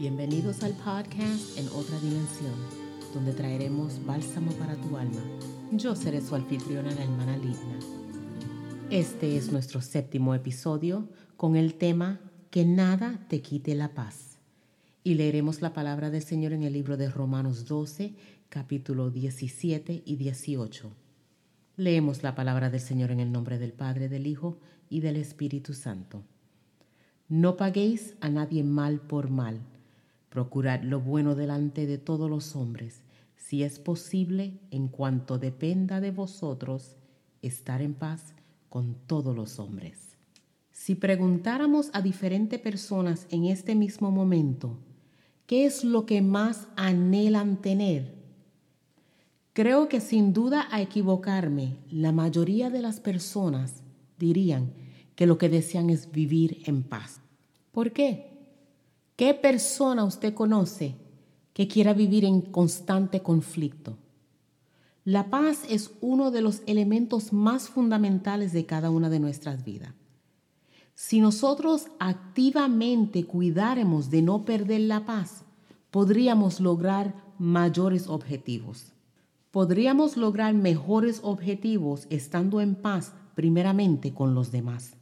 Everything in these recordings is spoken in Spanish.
Bienvenidos al podcast En otra dimensión, donde traeremos bálsamo para tu alma. Yo seré su anfitriona, la hermana Lidna. Este es nuestro séptimo episodio con el tema Que nada te quite la paz. Y leeremos la palabra del Señor en el libro de Romanos 12, capítulo 17 y 18. Leemos la palabra del Señor en el nombre del Padre, del Hijo y del Espíritu Santo. No paguéis a nadie mal por mal. Procurad lo bueno delante de todos los hombres, si es posible, en cuanto dependa de vosotros, estar en paz con todos los hombres. Si preguntáramos a diferentes personas en este mismo momento, ¿qué es lo que más anhelan tener? Creo que sin duda a equivocarme, la mayoría de las personas dirían que lo que desean es vivir en paz. ¿Por qué? ¿Qué persona usted conoce que quiera vivir en constante conflicto? La paz es uno de los elementos más fundamentales de cada una de nuestras vidas. Si nosotros activamente cuidáramos de no perder la paz, podríamos lograr mayores objetivos. Podríamos lograr mejores objetivos estando en paz primeramente con los demás,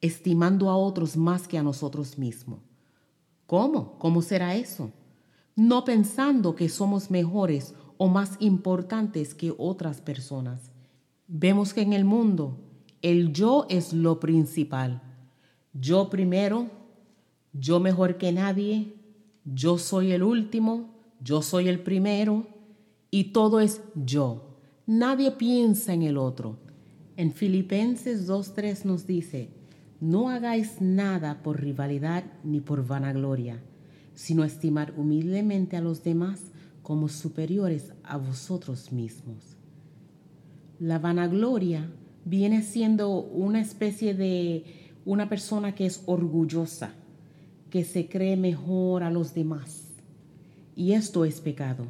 estimando a otros más que a nosotros mismos. ¿Cómo? ¿Cómo será eso? No pensando que somos mejores o más importantes que otras personas. Vemos que en el mundo el yo es lo principal. Yo primero, yo mejor que nadie, yo soy el último, yo soy el primero, y todo es yo. Nadie piensa en el otro. En Filipenses 2.3 nos dice, no hagáis nada por rivalidad ni por vanagloria, sino estimar humildemente a los demás como superiores a vosotros mismos. La vanagloria viene siendo una especie de una persona que es orgullosa, que se cree mejor a los demás. Y esto es pecado.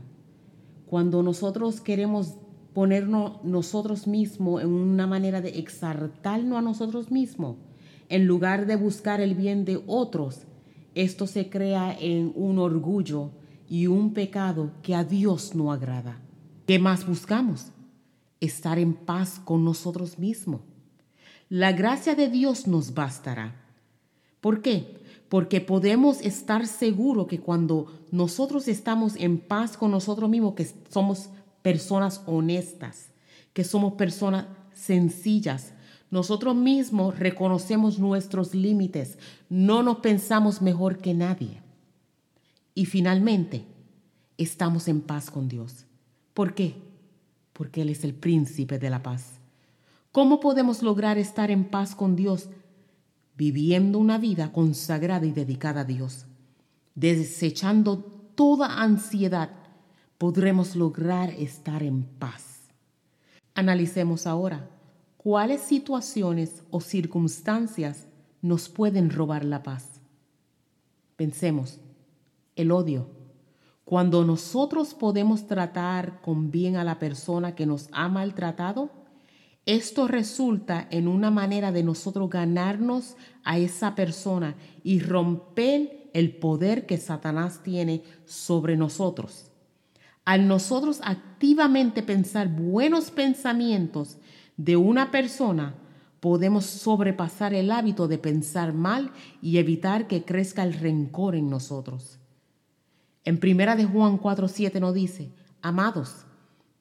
Cuando nosotros queremos ponernos nosotros mismos en una manera de exaltarnos a nosotros mismos, en lugar de buscar el bien de otros, esto se crea en un orgullo y un pecado que a Dios no agrada. ¿Qué más buscamos? Estar en paz con nosotros mismos. La gracia de Dios nos bastará. ¿Por qué? porque podemos estar seguros que cuando nosotros estamos en paz con nosotros mismos, que somos personas honestas, que somos personas sencillas, nosotros mismos reconocemos nuestros límites, no nos pensamos mejor que nadie. Y finalmente, estamos en paz con Dios. ¿Por qué? Porque Él es el príncipe de la paz. ¿Cómo podemos lograr estar en paz con Dios viviendo una vida consagrada y dedicada a Dios, desechando toda ansiedad, podremos lograr estar en paz. Analicemos ahora cuáles situaciones o circunstancias nos pueden robar la paz. Pensemos, el odio. Cuando nosotros podemos tratar con bien a la persona que nos ha maltratado, esto resulta en una manera de nosotros ganarnos a esa persona y romper el poder que Satanás tiene sobre nosotros. Al nosotros activamente pensar buenos pensamientos de una persona, podemos sobrepasar el hábito de pensar mal y evitar que crezca el rencor en nosotros. En primera de Juan 4:7 nos dice, "Amados,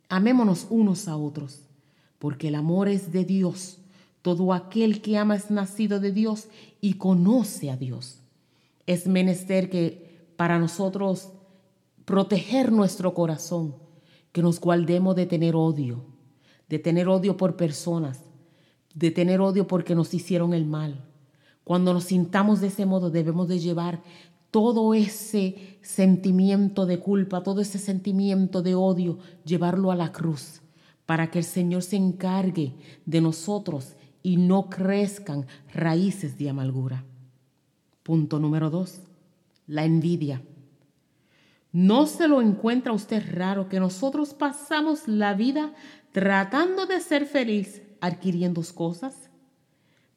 amémonos unos a otros." porque el amor es de Dios. Todo aquel que ama es nacido de Dios y conoce a Dios. Es menester que para nosotros proteger nuestro corazón, que nos guardemos de tener odio, de tener odio por personas, de tener odio porque nos hicieron el mal. Cuando nos sintamos de ese modo debemos de llevar todo ese sentimiento de culpa, todo ese sentimiento de odio, llevarlo a la cruz para que el Señor se encargue de nosotros y no crezcan raíces de amargura. Punto número dos, la envidia. ¿No se lo encuentra usted raro que nosotros pasamos la vida tratando de ser feliz adquiriendo cosas?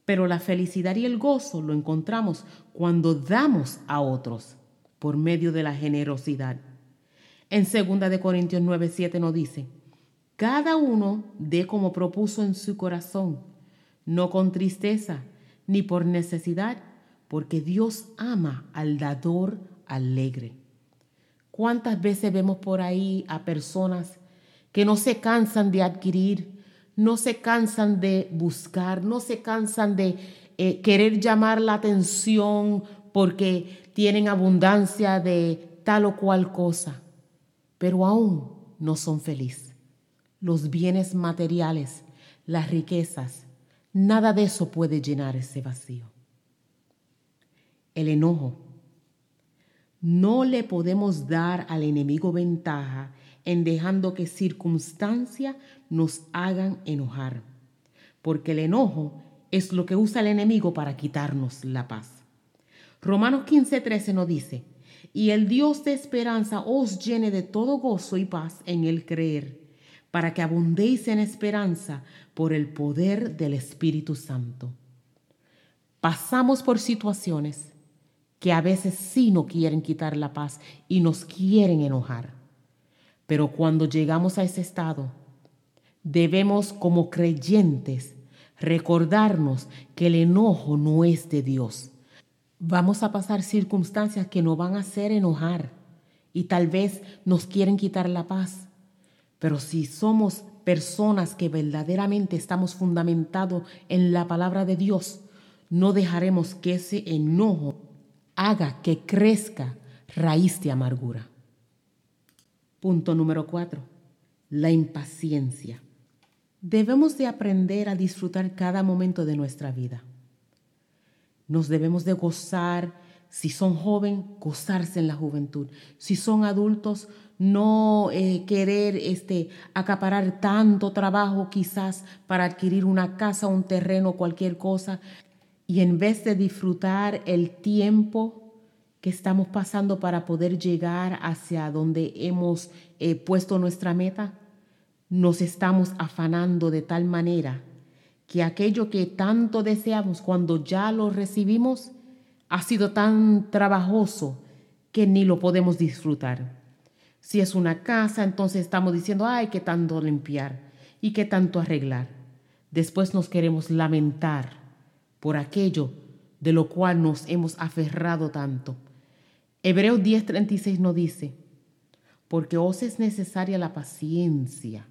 Pero la felicidad y el gozo lo encontramos cuando damos a otros. por medio de la generosidad. En 2 de Corintios 9, 7 nos dice, cada uno dé como propuso en su corazón, no con tristeza ni por necesidad, porque Dios ama al dador alegre. ¿Cuántas veces vemos por ahí a personas que no se cansan de adquirir, no se cansan de buscar, no se cansan de eh, querer llamar la atención porque tienen abundancia de tal o cual cosa, pero aún no son felices? Los bienes materiales, las riquezas, nada de eso puede llenar ese vacío. El enojo. No le podemos dar al enemigo ventaja en dejando que circunstancias nos hagan enojar, porque el enojo es lo que usa el enemigo para quitarnos la paz. Romanos 15:13 nos dice, y el Dios de esperanza os llene de todo gozo y paz en el creer, para que abundéis en esperanza por el poder del Espíritu Santo. Pasamos por situaciones que a veces sí no quieren quitar la paz y nos quieren enojar. Pero cuando llegamos a ese estado, debemos como creyentes recordarnos que el enojo no es de Dios. Vamos a pasar circunstancias que nos van a hacer enojar y tal vez nos quieren quitar la paz. Pero si somos personas que verdaderamente estamos fundamentados en la palabra de Dios, no dejaremos que ese enojo haga que crezca raíz de amargura. Punto número cuatro, la impaciencia. Debemos de aprender a disfrutar cada momento de nuestra vida. Nos debemos de gozar, si son jóvenes, gozarse en la juventud. Si son adultos, no eh, querer este, acaparar tanto trabajo quizás para adquirir una casa, un terreno, cualquier cosa. Y en vez de disfrutar el tiempo que estamos pasando para poder llegar hacia donde hemos eh, puesto nuestra meta, nos estamos afanando de tal manera que aquello que tanto deseamos cuando ya lo recibimos ha sido tan trabajoso que ni lo podemos disfrutar. Si es una casa, entonces estamos diciendo, ay, qué tanto limpiar y qué tanto arreglar. Después nos queremos lamentar por aquello de lo cual nos hemos aferrado tanto Hebreos 10:36 nos dice, porque os es necesaria la paciencia,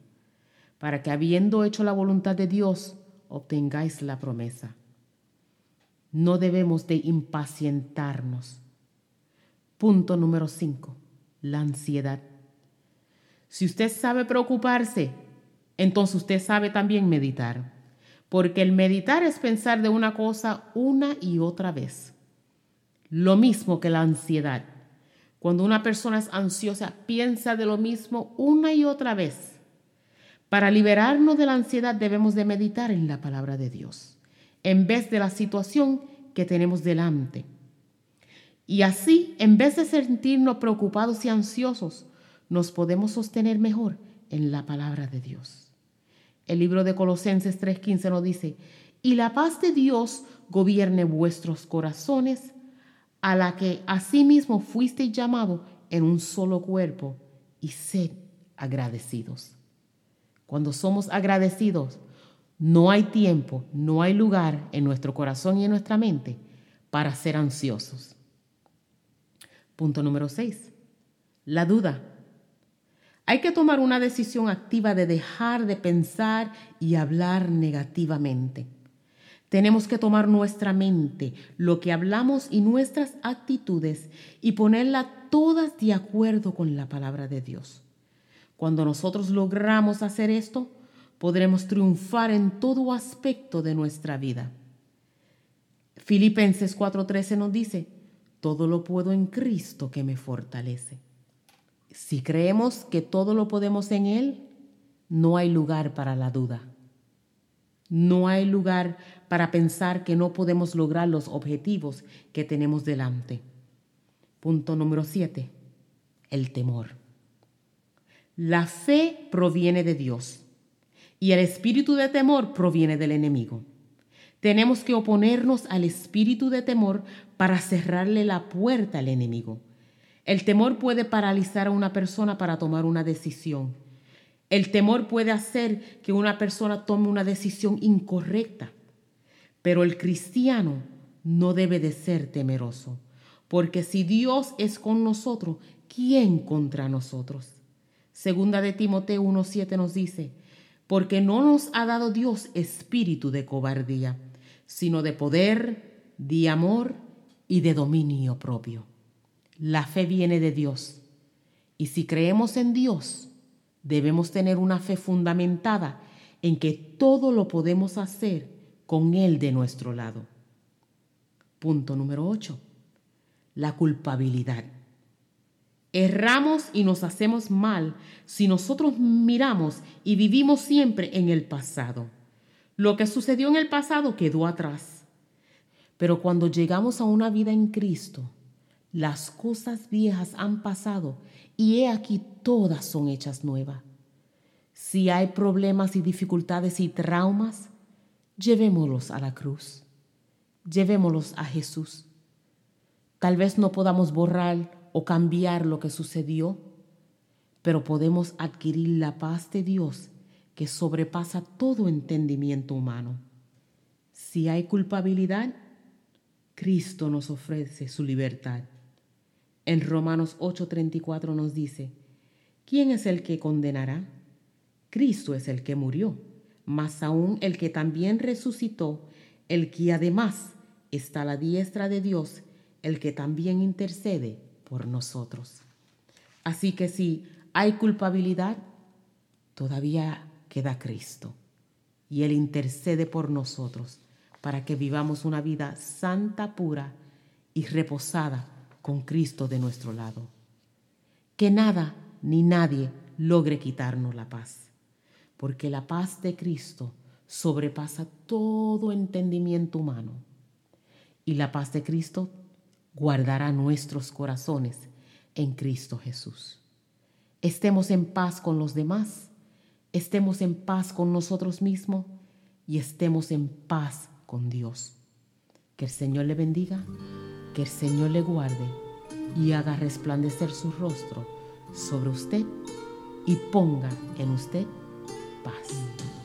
para que habiendo hecho la voluntad de Dios, obtengáis la promesa. No debemos de impacientarnos. Punto número 5. La ansiedad. Si usted sabe preocuparse, entonces usted sabe también meditar, porque el meditar es pensar de una cosa una y otra vez. Lo mismo que la ansiedad. Cuando una persona es ansiosa, piensa de lo mismo una y otra vez. Para liberarnos de la ansiedad debemos de meditar en la palabra de Dios, en vez de la situación que tenemos delante. Y así, en vez de sentirnos preocupados y ansiosos, nos podemos sostener mejor en la palabra de Dios. El libro de Colosenses 3:15 nos dice, y la paz de Dios gobierne vuestros corazones a la que asimismo fuiste llamado en un solo cuerpo, y sed agradecidos. Cuando somos agradecidos, no hay tiempo, no hay lugar en nuestro corazón y en nuestra mente para ser ansiosos. Punto número 6. La duda. Hay que tomar una decisión activa de dejar de pensar y hablar negativamente. Tenemos que tomar nuestra mente, lo que hablamos y nuestras actitudes y ponerla todas de acuerdo con la palabra de Dios. Cuando nosotros logramos hacer esto, podremos triunfar en todo aspecto de nuestra vida. Filipenses 4:13 nos dice, todo lo puedo en Cristo que me fortalece. Si creemos que todo lo podemos en Él, no hay lugar para la duda. No hay lugar para pensar que no podemos lograr los objetivos que tenemos delante. Punto número 7. El temor. La fe proviene de Dios y el espíritu de temor proviene del enemigo. Tenemos que oponernos al espíritu de temor para cerrarle la puerta al enemigo. El temor puede paralizar a una persona para tomar una decisión. El temor puede hacer que una persona tome una decisión incorrecta. Pero el cristiano no debe de ser temeroso, porque si Dios es con nosotros, ¿quién contra nosotros? Segunda de Timoteo 1.7 nos dice, porque no nos ha dado Dios espíritu de cobardía, sino de poder, de amor y de dominio propio. La fe viene de Dios. Y si creemos en Dios, debemos tener una fe fundamentada en que todo lo podemos hacer con Él de nuestro lado. Punto número 8. La culpabilidad. Erramos y nos hacemos mal si nosotros miramos y vivimos siempre en el pasado. Lo que sucedió en el pasado quedó atrás. Pero cuando llegamos a una vida en Cristo, las cosas viejas han pasado y he aquí todas son hechas nuevas. Si hay problemas y dificultades y traumas, llevémoslos a la cruz. Llevémoslos a Jesús. Tal vez no podamos borrar o cambiar lo que sucedió, pero podemos adquirir la paz de Dios que sobrepasa todo entendimiento humano. Si hay culpabilidad, Cristo nos ofrece su libertad. En Romanos 8:34 nos dice, ¿quién es el que condenará? Cristo es el que murió, más aún el que también resucitó, el que además está a la diestra de Dios, el que también intercede por nosotros. Así que si hay culpabilidad, todavía queda Cristo y Él intercede por nosotros para que vivamos una vida santa, pura y reposada con Cristo de nuestro lado. Que nada ni nadie logre quitarnos la paz, porque la paz de Cristo sobrepasa todo entendimiento humano. Y la paz de Cristo guardará nuestros corazones en Cristo Jesús. Estemos en paz con los demás, estemos en paz con nosotros mismos y estemos en paz con Dios. Que el Señor le bendiga que el Señor le guarde y haga resplandecer su rostro sobre usted y ponga en usted paz.